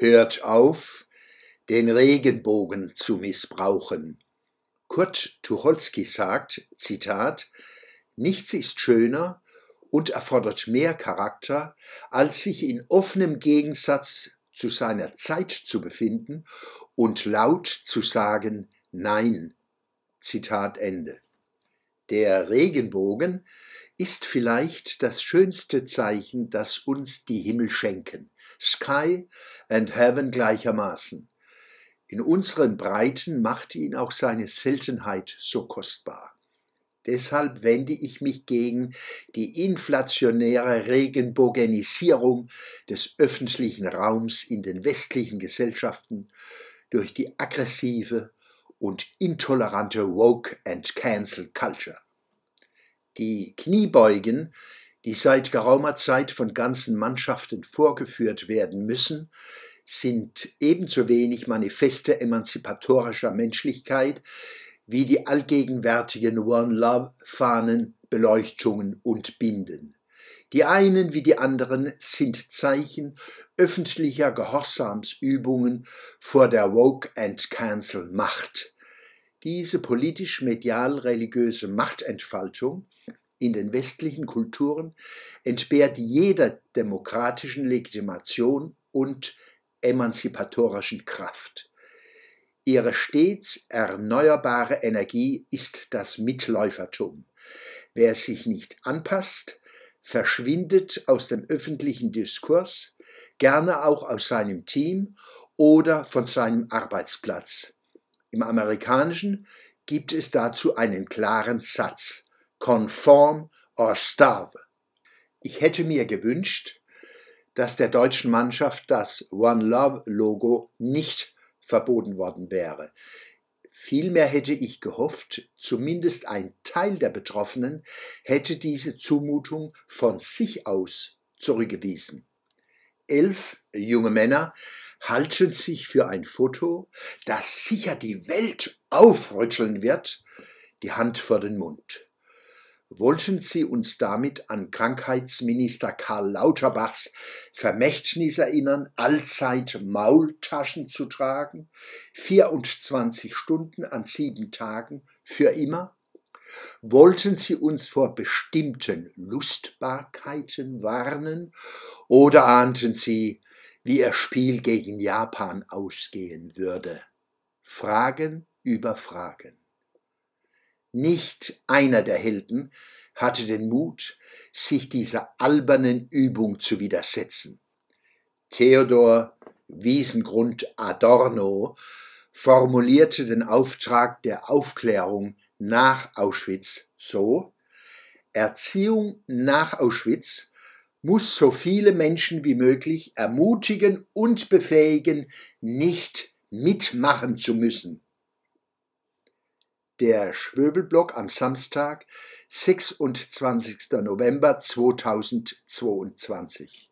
Hört auf, den Regenbogen zu missbrauchen. Kurt Tucholsky sagt, Zitat, Nichts ist schöner und erfordert mehr Charakter, als sich in offenem Gegensatz zu seiner Zeit zu befinden und laut zu sagen Nein. Zitat Ende. Der Regenbogen ist vielleicht das schönste Zeichen, das uns die Himmel schenken. Sky and Heaven gleichermaßen. In unseren Breiten macht ihn auch seine Seltenheit so kostbar. Deshalb wende ich mich gegen die inflationäre Regenbogenisierung des öffentlichen Raums in den westlichen Gesellschaften durch die aggressive und intolerante Woke and Cancel Culture. Die Kniebeugen, die seit geraumer Zeit von ganzen Mannschaften vorgeführt werden müssen, sind ebenso wenig Manifeste emanzipatorischer Menschlichkeit wie die allgegenwärtigen One Love Fahnen, Beleuchtungen und Binden. Die einen wie die anderen sind Zeichen öffentlicher Gehorsamsübungen vor der Woke and Cancel Macht. Diese politisch-medial-religiöse Machtentfaltung in den westlichen Kulturen entbehrt jeder demokratischen Legitimation und emanzipatorischen Kraft. Ihre stets erneuerbare Energie ist das Mitläufertum. Wer sich nicht anpasst, verschwindet aus dem öffentlichen Diskurs, gerne auch aus seinem Team oder von seinem Arbeitsplatz. Im amerikanischen gibt es dazu einen klaren Satz Conform or starve. Ich hätte mir gewünscht, dass der deutschen Mannschaft das One Love Logo nicht verboten worden wäre. Vielmehr hätte ich gehofft, zumindest ein Teil der Betroffenen hätte diese Zumutung von sich aus zurückgewiesen. Elf junge Männer halten sich für ein Foto, das sicher die Welt aufrütteln wird, die Hand vor den Mund. Wollten Sie uns damit an Krankheitsminister Karl Lauterbachs Vermächtnis erinnern, allzeit Maultaschen zu tragen, 24 Stunden an sieben Tagen, für immer? Wollten Sie uns vor bestimmten Lustbarkeiten warnen oder ahnten Sie, wie Ihr Spiel gegen Japan ausgehen würde? Fragen über Fragen. Nicht einer der Helden hatte den Mut, sich dieser albernen Übung zu widersetzen. Theodor Wiesengrund Adorno formulierte den Auftrag der Aufklärung nach Auschwitz so Erziehung nach Auschwitz muss so viele Menschen wie möglich ermutigen und befähigen, nicht mitmachen zu müssen. Der Schwöbelblock am Samstag, 26. November 2022.